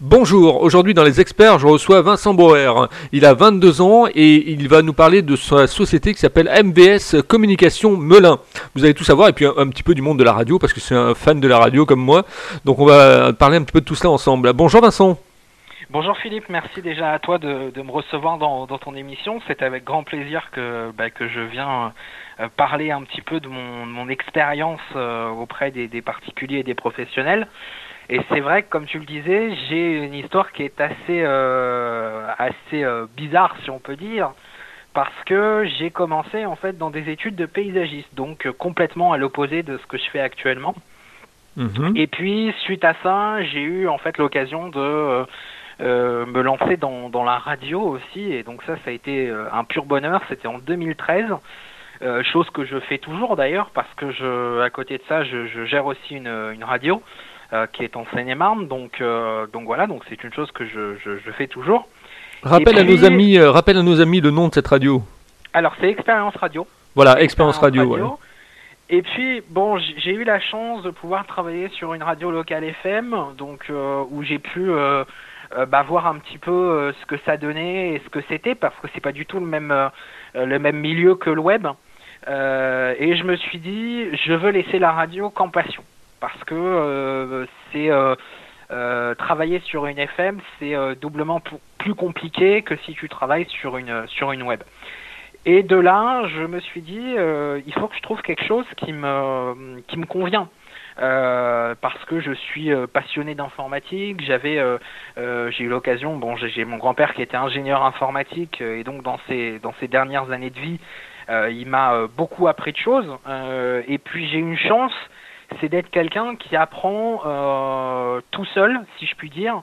Bonjour, aujourd'hui dans les experts, je reçois Vincent Bauer. Il a 22 ans et il va nous parler de sa société qui s'appelle MVS Communication Melun. Vous allez tout savoir et puis un, petit peu du monde de la radio parce que c'est un fan de la radio comme moi. Donc on va parler un petit peu de tout cela ensemble. Bonjour Vincent. Bonjour Philippe, merci déjà à toi de, me recevoir dans, ton émission. C'est avec grand plaisir que, bah, je viens euh, parler un petit peu de mon, expérience euh, auprès des particuliers et des professionnels. Et c'est vrai que, comme tu le disais, j'ai une histoire qui est assez, euh, assez euh, bizarre, si on peut dire, parce que j'ai commencé en fait dans des études de paysagiste, donc euh, complètement à l'opposé de ce que je fais actuellement. Mhm. Et puis, suite à ça, j'ai eu en fait l'occasion de me lancer dans, dans, la radio aussi, et donc ça, ça a été un pur bonheur. C'était en 2013. chose que je fais toujours d'ailleurs parce que je, à côté de ça, je, je gère aussi une, une radio qui est en Seine-et-Marne. Donc, euh, donc voilà, donc c'est une chose que je, je, fais toujours. Rappelle à nos amis, euh, rappelle à nos amis le nom de cette radio. Alors c'est Expérience Radio. Voilà, Expérience Radio. Et puis bon, j'ai eu la chance de pouvoir travailler sur une radio locale FM, donc où j'ai pu bah, voir un petit peu ce que ça donnait et ce que c'était, parce que c'est pas du tout le même le même milieu que le web. et je me suis dit, je veux laisser la radio qu'en passion parce que euh, c'est euh, euh, travailler sur une FM, c'est doublement plus compliqué que si tu travailles sur une sur une web. Et de là, je me suis dit, il faut que je trouve quelque chose qui me qui me convient. parce que je suis passionné d'informatique. J'avais, j'ai eu l'occasion. Bon, j'ai mon grand-père qui était ingénieur informatique et donc dans ses dans ses dernières années de vie, il m'a beaucoup appris de choses. et puis j'ai eu une chance c'est d'être quelqu'un qui apprend euh, tout seul, si je puis dire,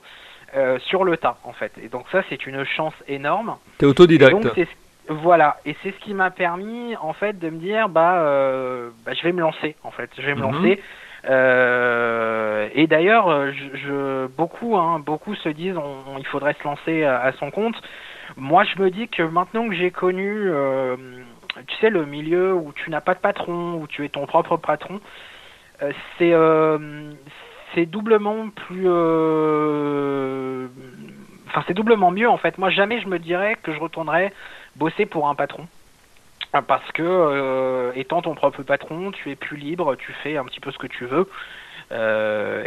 euh, sur le tas, en fait. Et donc ça, c'est une chance énorme. T'es autodidacte. voilà, et c'est ce qui m'a permis, en fait, de me dire, bah, euh, bah, je vais me lancer, en fait, je vais me mhm. lancer. et d'ailleurs, je, beaucoup, hein, beaucoup se disent, il faudrait se lancer à, son compte. Moi, je me dis que maintenant que j'ai connu, tu sais, le milieu où tu n'as pas de patron, où tu es ton propre patron, euh, c'est euh, c'est doublement plus euh, enfin c'est doublement mieux en fait. Moi jamais je me dirais que je retournerais bosser pour un patron. Parce que étant ton propre patron tu es plus libre tu fais un petit peu ce que tu veux.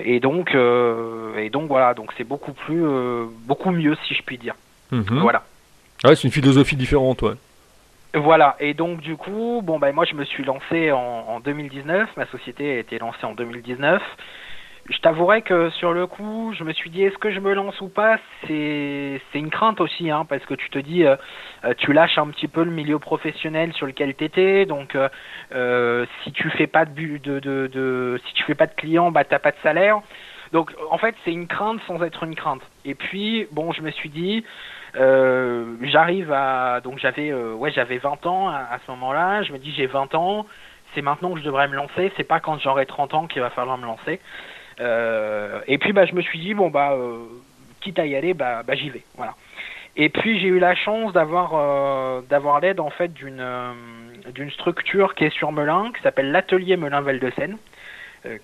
Et donc et donc voilà. Donc c'est beaucoup plus beaucoup mieux si je puis dire. Mhm. voilà. Ouais, c'est une philosophie différente ouais voilà, et donc du coup, bon ben moi je me suis lancé en, 2019, ma société a été lancée en 2019. Je t'avouerai que sur le coup, je me suis dit est-ce que je me lance ou pas? C'est une crainte aussi, hein, parce que tu te dis, euh, euh, tu lâches un petit peu le milieu professionnel sur lequel t'étais, donc euh, si tu fais pas de, de, de, de si tu fais pas de clients, bah t'as pas de salaire. Donc en fait c'est une crainte sans être une crainte. Et puis bon, je me suis dit euh, j'arrive à donc j'avais euh, ouais j'avais 20 ans à, ce moment-là. Je me dis j'ai 20 ans, c'est maintenant que je devrais me lancer. C'est pas quand j'aurai 30 ans qu'il va falloir me lancer. Euh, et puis bah je me suis dit bon bah quitte à y aller bah, bah j'y vais voilà. Et puis j'ai eu la chance d'avoir d'avoir l'aide en fait d'une d'une structure qui est sur Melun qui s'appelle l'atelier Melun Val de Seine euh,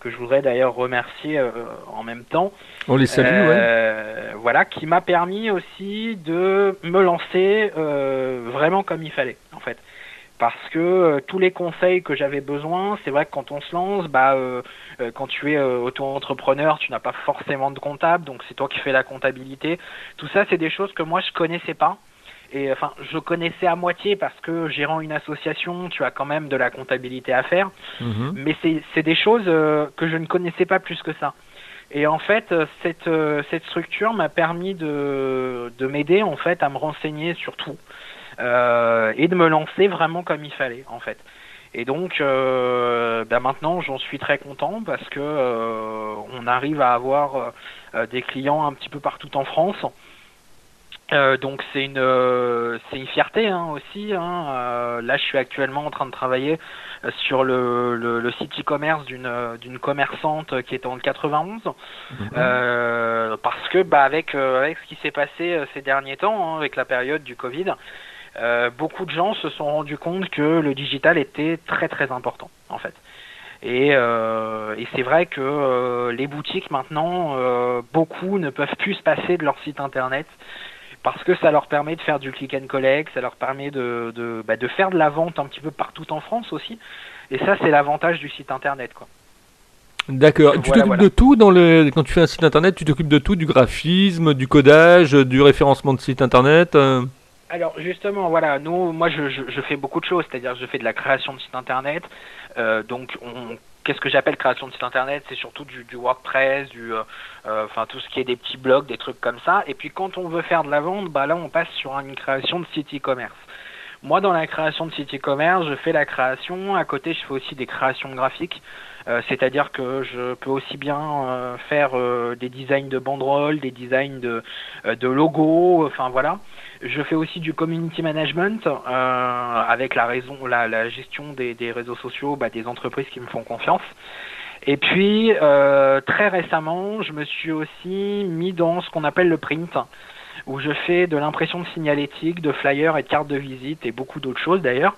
que je voudrais d'ailleurs remercier euh, en même temps. On les salue, euh, Voilà, qui m'a permis aussi de me lancer vraiment comme il fallait, en fait. Parce que tous les conseils que j'avais besoin, c'est vrai que quand on se lance, bah, quand tu es auto-entrepreneur, tu n'as pas forcément de comptable, donc c'est toi qui fais la comptabilité. Tout ça, c'est des choses que moi je connaissais pas et enfin je connaissais à moitié parce que gérant une association tu as quand même de la comptabilité à faire. Mhm. mais c'est des choses euh, que je ne connaissais pas plus que ça. Et en fait euh, cette euh, cette structure m'a permis de de m'aider en fait à me renseigner sur tout. Et de me lancer vraiment comme il fallait en fait. Et donc ben maintenant j'en suis très content parce que on arrive à avoir des clients un petit peu partout en France euh, donc c'est une euh, c'est une fierté hein, aussi. Hein. Euh, là, je suis actuellement en train de travailler sur le, le, le site e-commerce d'une d'une commerçante qui est en 91 mhm. parce que bah avec avec ce qui s'est passé ces derniers temps hein, avec la période du Covid, beaucoup de gens se sont rendus compte que le digital était très très important en fait. Et, et c'est vrai que les boutiques maintenant, beaucoup ne peuvent plus se passer de leur site internet parce que ça leur permet de faire du click and collect, ça leur permet de, de, bah, de faire de la vente un petit peu partout en France aussi. Et ça, c'est l'avantage du site internet. quoi. D'accord. Tu t'occupes de tout dans le quand tu fais un site internet, tu t'occupes de tout, du graphisme, du codage, du référencement de site internet. Euh Alors justement, voilà, nous, moi, je, je, fais beaucoup de choses, c'est-à-dire je fais de la création de site internet. Euh, donc, qu'est-ce que j'appelle création de site internet C'est surtout du, du, WordPress, du, euh, enfin tout ce qui est des petits blogs, des trucs comme ça. Et puis quand on veut faire de la vente, bah là, on passe sur une création de site e-commerce. Moi, dans la création de site e-commerce, je fais la création. À côté, je fais aussi des créations graphiques. Euh, c'est-à-dire que je peux aussi bien euh, faire euh, des designs de banderoles, des designs de, de logos, enfin voilà. Je fais aussi du community management avec la, raison, la, gestion des, réseaux sociaux bah, des entreprises qui me font confiance. Et puis, très récemment, je me suis aussi mis dans ce qu'on appelle le print, où je fais de l'impression de signalétique, de flyers et de cartes de visite et beaucoup d'autres choses d'ailleurs.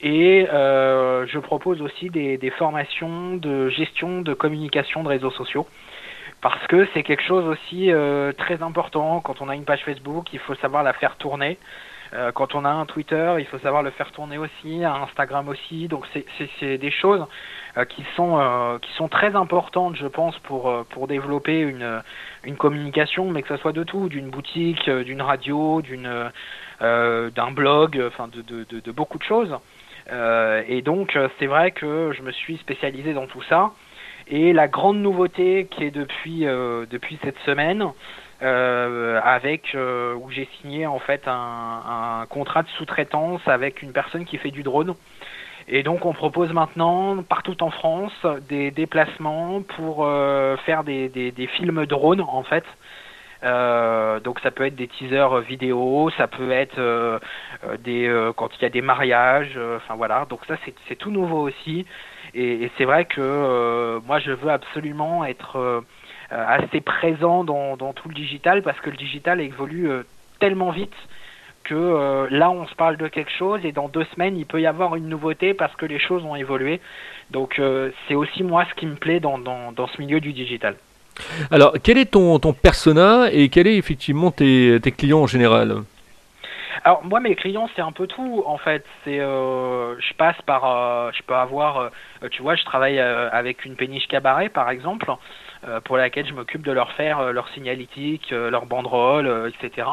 Et euh, je propose aussi des, formations de gestion de communication de réseaux sociaux. Parce que c'est quelque chose aussi euh, très important. Quand on a une page Facebook, il faut savoir la faire tourner. Euh, quand on a un Twitter, il faut savoir le faire tourner aussi, un Instagram aussi. Donc c'est des choses qui sont qui sont très importantes, je pense, pour pour développer une une communication, mais que ce soit de tout, d'une boutique, d'une radio, d'une d'un blog, enfin de, de, de, beaucoup de choses. Euh, et donc, euh, c'est vrai que je me suis spécialisé dans tout ça. Et la grande nouveauté qui est depuis, euh, cette semaine, avec où j'ai signé en fait un, contrat de sous-traitance avec une personne qui fait du drone. Et donc on propose maintenant partout en France des déplacements pour faire des, des, films drone en fait euh, donc ça peut être des teasers vidéo, ça peut être euh, euh, quand il y a des mariages, enfin voilà. Donc ça c'est tout nouveau aussi. Et, c'est vrai que moi je veux absolument être assez présent dans, dans, tout le digital parce que le digital évolue tellement vite que là on se parle de quelque chose et dans deux semaines il peut y avoir une nouveauté parce que les choses ont évolué. Donc c'est aussi moi ce qui me plaît dans, dans, dans ce milieu du digital. Alors, quel est ton, ton persona et quel est effectivement tes, tes clients en général? Alors moi mes clients c'est un peu tout en fait. C'est euh, je passe par euh, je peux avoir euh, tu vois je travaille avec une péniche cabaret par exemple pour laquelle je m'occupe de leur faire leur signalétique leur banderole etc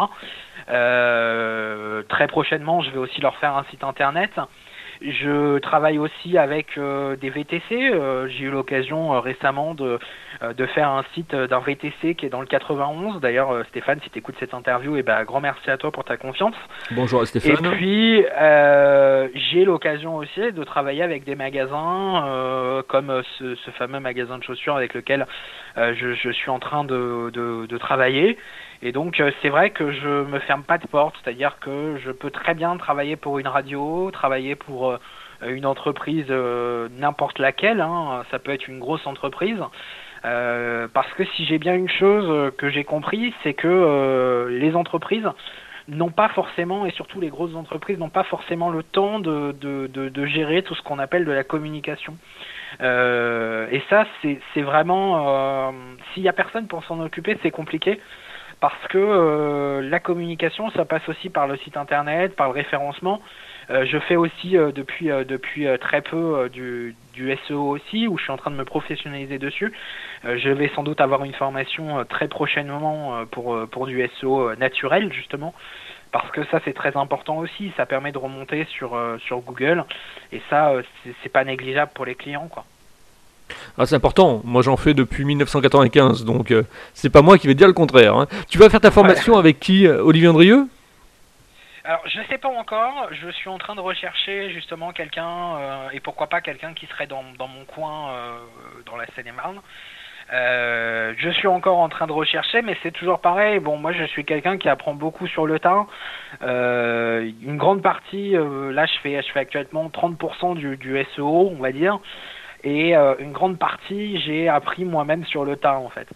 très prochainement je vais aussi leur faire un site internet je travaille aussi avec euh, des VTC. Euh, j'ai eu l'occasion euh, récemment de, de faire un site d'un VTC qui est dans le 91. D'ailleurs, Stéphane, si tu écoutes cette interview, et eh ben, grand merci à toi pour ta confiance. Bonjour Stéphane. Et puis, j'ai l'occasion aussi de travailler avec des magasins comme ce, ce, fameux magasin de chaussures avec lequel je, je, suis en train de, de, de travailler. Et donc euh, c'est vrai que je me ferme pas de porte, c'est-à-dire que je peux très bien travailler pour une radio, travailler pour euh, une entreprise euh, n'importe laquelle, hein, ça peut être une grosse entreprise. parce que si j'ai bien une chose que j'ai compris, c'est que les entreprises n'ont pas forcément, et surtout les grosses entreprises, n'ont pas forcément le temps de, de, de, de gérer tout ce qu'on appelle de la communication. et ça, c'est vraiment, s'il y a personne pour s'en occuper, c'est compliqué parce que euh, la communication, ça passe aussi par le site internet, par le référencement. Euh, je fais aussi euh, depuis depuis très peu du, du SEO aussi, où je suis en train de me professionnaliser dessus. je vais sans doute avoir une formation très prochainement pour pour du SEO naturel justement, parce que ça c'est très important aussi. Ça permet de remonter sur sur Google et ça c'est pas négligeable pour les clients quoi. Ah, c'est important. Moi, j'en fais depuis 1995, donc euh, c'est pas moi qui vais dire le contraire. Hein. Tu vas faire ta formation avec qui, euh, Olivier Andrieux? Alors, je sais pas encore. Je suis en train de rechercher justement quelqu'un, euh, et pourquoi pas quelqu'un qui serait dans, dans mon coin, dans la Seine-et-Marne. je suis encore en train de rechercher, mais c'est toujours pareil. Bon, moi, je suis quelqu'un qui apprend beaucoup sur le tas. une grande partie, là, je fais, je fais actuellement 30% du, du SEO, on va dire. Et euh, une grande partie, j'ai appris moi-même sur le tas en fait.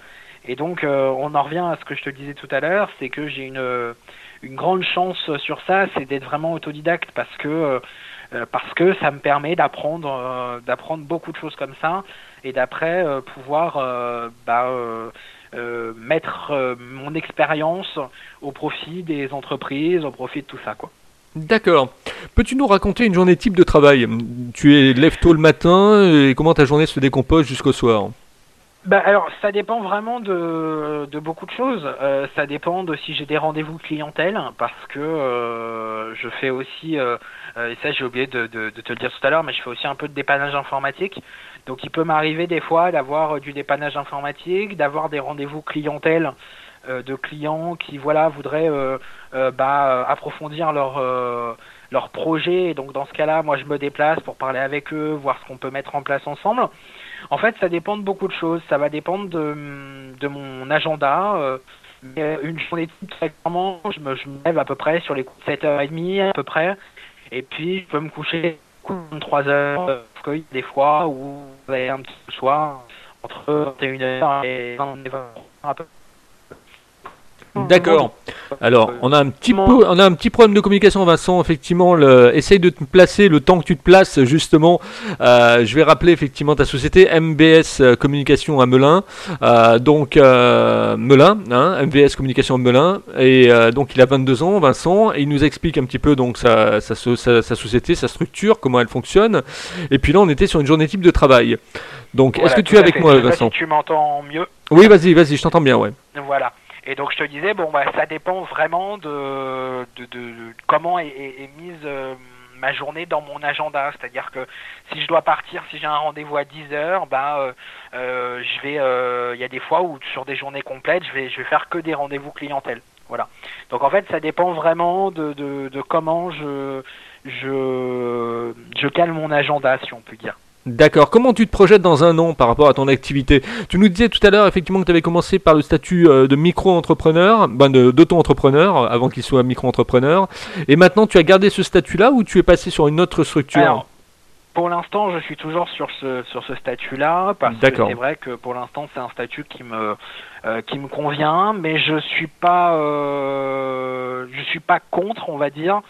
Et donc, euh, on en revient à ce que je te disais tout à l'heure, c'est que j'ai une, une grande chance sur ça, c'est d'être vraiment autodidacte parce que parce que ça me permet d'apprendre d'apprendre beaucoup de choses comme ça et d'après pouvoir bah, mettre mon expérience au profit des entreprises, au profit de tout ça quoi. D'accord. Peux-tu nous raconter une journée type de travail? Tu es lève tôt le matin et comment ta journée se décompose jusqu'au soir? Bah, alors, ça dépend vraiment de, beaucoup de choses. Euh, ça dépend de si j'ai des rendez-vous clientèle, parce que euh, je fais aussi, euh, et ça j'ai oublié de, de, te le dire tout à l'heure, mais je fais aussi un peu de dépannage informatique. Donc, il peut m'arriver des fois d'avoir du dépannage informatique, d'avoir des rendez-vous clientèle euh, de clients qui voilà voudraient euh, euh, bah, approfondir leur leur projet. Et donc dans ce cas-là, moi je me déplace pour parler avec eux, voir ce qu'on peut mettre en place ensemble. En fait, ça dépend de beaucoup de choses. Ça va dépendre de, de mon agenda. une journée clairement, je me, lève à peu près sur les coups de 7h30 à peu près. Et puis je peux me coucher 3 h parce qu'il y a des fois où vous avez un petit soir entre 21h et 22h à peu D'accord. Alors, on a un petit on a un petit problème de communication, Vincent. Effectivement, le, essaye de te placer le temps que tu te places, justement. Euh, je vais rappeler effectivement ta société MBS euh, Communication à Melun. Euh, donc Melun, hein, MBS Communication à Melun. Et donc il a 22 ans, Vincent. Et il nous explique un petit peu donc sa, sa, sa, société, sa structure, comment elle fonctionne. Et puis là, on était sur une journée type de travail. Donc, est-ce que tu es avec moi, Vincent Tu m'entends mieux Oui, vas-y, vas-y, je t'entends bien, ouais. Voilà. Et donc je te disais, bon, bah, ça dépend vraiment de, de, de, comment est, est, mise euh, ma journée dans mon agenda. C'est-à-dire que si je dois partir, si j'ai un rendez-vous à 10 heures, bah, euh, euh, je vais, il y a des fois où sur des journées complètes, je vais, je vais faire que des rendez-vous clientèle. Voilà. Donc en fait, ça dépend vraiment de, de, de comment je, je, je cale mon agenda, si on peut dire. D'accord. Comment tu te projettes dans un an par rapport à ton activité? Tu nous disais tout à l'heure effectivement que tu avais commencé par le statut euh, de micro-entrepreneur, ben d'auto-entrepreneur avant qu'il soit micro-entrepreneur. Et maintenant tu as gardé ce statut-là ou tu es passé sur une autre structure? Pour l'instant, je suis toujours sur ce sur ce statut-là parce que c'est vrai que pour l'instant c'est un statut qui me euh, qui me convient, mais je suis pas euh, je suis pas contre, on va dire.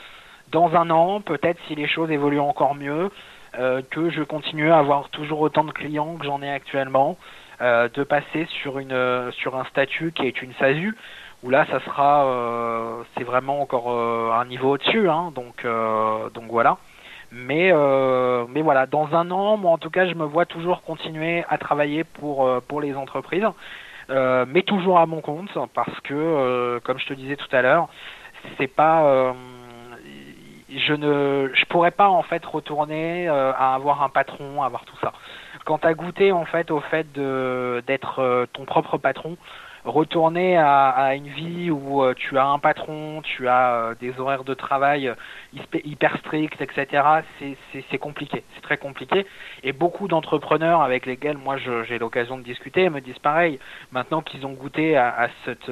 Dans un an, peut-être si les choses évoluent encore mieux, euh, que je continue à avoir toujours autant de clients que j'en ai actuellement, euh, de passer sur une sur un statut qui est une SASU où là ça sera euh, c'est vraiment encore un niveau au-dessus hein, donc donc voilà. Mais mais voilà dans un an moi en tout cas je me vois toujours continuer à travailler pour pour les entreprises mais toujours à mon compte parce que comme je te disais tout à l'heure c'est pas je ne je pourrais pas en fait retourner euh, à avoir un patron, à avoir tout ça. Quand tu as goûté en fait au fait de d'être euh, ton propre patron, retourner à, à une vie où euh, tu as un patron, tu as des horaires de travail hyper stricts, etc. C'est compliqué, c'est très compliqué. Et beaucoup d'entrepreneurs avec lesquels moi j'ai l'occasion de discuter me disent pareil. Maintenant qu'ils ont goûté à, cette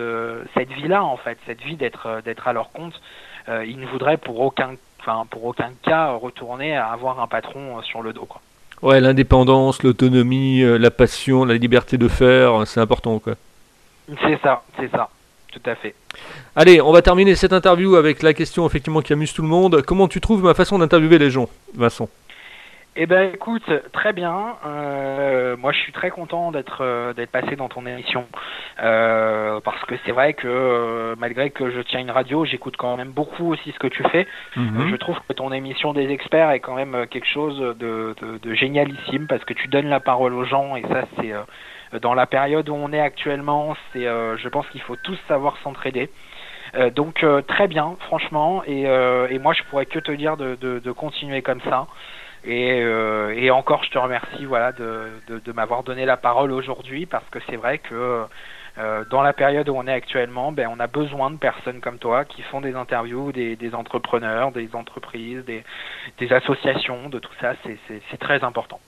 cette vie-là en fait, cette vie d'être à leur compte, ils ne voudraient pour aucun enfin pour aucun cas retourner à avoir un patron euh, sur le dos quoi. Ouais, l'indépendance, l'autonomie, euh, la passion, la liberté de faire, c'est important quoi. C'est ça, c'est ça, tout à fait. Allez, on va terminer cette interview avec la question effectivement qui amuse tout le monde. Comment tu trouves ma façon d'interviewer les gens, Vincent? Eh ben écoute, très bien. Euh, moi je suis très content d'être euh, d'être passé dans ton émission euh, parce que c'est vrai que euh, malgré que je tiens une radio, j'écoute quand même beaucoup aussi ce que tu fais. Mhm. Je trouve que ton émission des experts est quand même quelque chose de, de, de génialissime parce que tu donnes la parole aux gens et ça c'est dans la période où on est actuellement, c'est je pense qu'il faut tous savoir s'entraider. donc très bien, franchement, et, et moi je pourrais que te dire de, de, de continuer comme ça. Et, euh, et, encore, je te remercie voilà, de, m'avoir donné la parole aujourd'hui parce que c'est vrai que euh, dans la période où on est actuellement, ben, on a besoin de personnes comme toi qui font des interviews des, entrepreneurs, des entreprises, des, associations, de tout ça. C'est très important.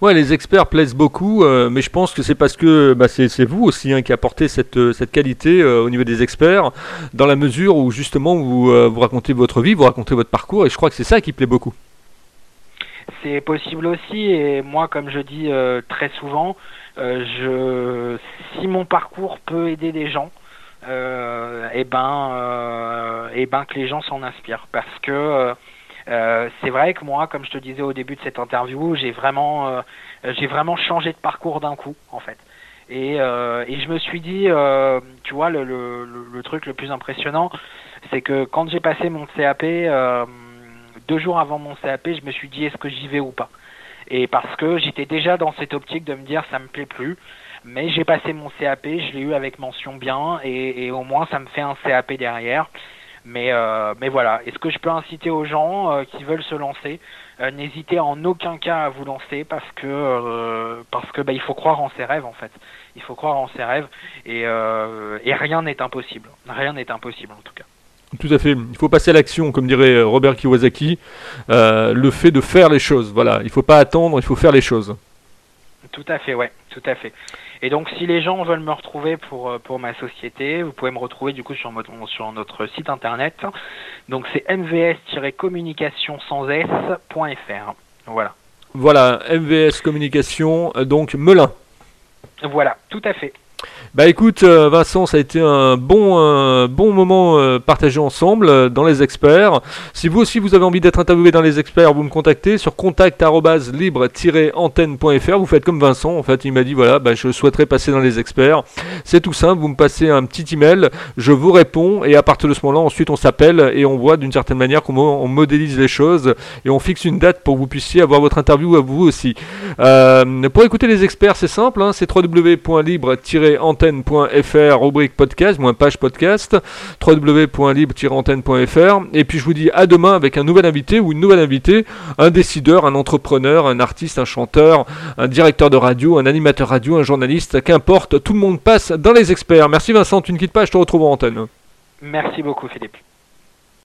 Ouais, les experts plaisent beaucoup, euh, mais je pense que c'est parce que bah, c'est vous aussi hein, qui apportez cette, qualité au niveau des experts, dans la mesure où justement vous racontez votre vie, vous racontez votre parcours, et je crois que c'est ça qui plaît beaucoup c'est possible aussi. Et moi, comme je dis euh, très souvent, euh, je, si mon parcours peut aider des gens, euh, et eh ben, et eh ben que les gens s'en inspirent, parce que c'est vrai que moi, comme je te disais au début de cette interview, j'ai vraiment, j'ai vraiment changé de parcours d'un coup, en fait. Et, et je me suis dit, tu vois, le, le, le, truc le plus impressionnant, c'est que quand j'ai passé mon CAP, deux jours avant mon CAP, je me suis dit, est-ce que j'y vais ou pas? Et parce que j'étais déjà dans cette optique de me dire, ça me plaît plus. Mais j'ai passé mon CAP, je l'ai eu avec mention bien, et, au moins ça me fait un CAP derrière. Mais, euh, mais voilà, est-ce que je peux inciter aux gens euh, qui veulent se lancer? Euh, N'hésitez en aucun cas à vous lancer parce que parce que bah, il faut croire en ses rêves en fait. Il faut croire en ses rêves et, et rien n'est impossible. Rien n'est impossible en tout cas. Tout à fait. Il faut passer à l'action, comme dirait Robert Kiyosaki. le fait de faire les choses. Voilà. Il ne faut pas attendre, il faut faire les choses. Tout à fait, ouais. Tout à fait. Et donc, si les gens veulent me retrouver pour, euh, pour ma société, vous pouvez me retrouver du coup sur, sur notre site internet. Donc, c'est mvs-communication sans s.fr. Voilà. Voilà, MVS Communication, euh, donc Melun. Voilà, tout à fait. Bah écoute euh, Vincent, ça a été un bon, bon moment euh, partagé ensemble euh, dans les experts. Si vous aussi vous avez envie d'être interviewé dans les experts, vous me contactez sur contact@libre-antenne.fr. Vous faites comme Vincent, en fait, il m'a dit voilà, bah, je souhaiterais passer dans les experts. C'est tout simple, vous me passez un petit email, je vous réponds et à partir de ce moment-là, ensuite on s'appelle et on voit d'une certaine manière comment on modélise les choses et on fixe une date pour que vous puissiez avoir votre interview à vous aussi. pour écouter les experts, c'est simple, hein, c'est www.libre-antenne antenne.fr, rubrique podcast, moins page podcast, www.libre-antenne.fr. Et puis je vous dis à demain avec un nouvel invité ou une nouvelle invitée, un décideur, un entrepreneur, un artiste, un chanteur, un directeur de radio, un animateur radio, un journaliste, qu'importe, tout le monde passe dans les experts. Merci Vincent, tu ne quittes pas, je te retrouve en antenne. Merci beaucoup Philippe.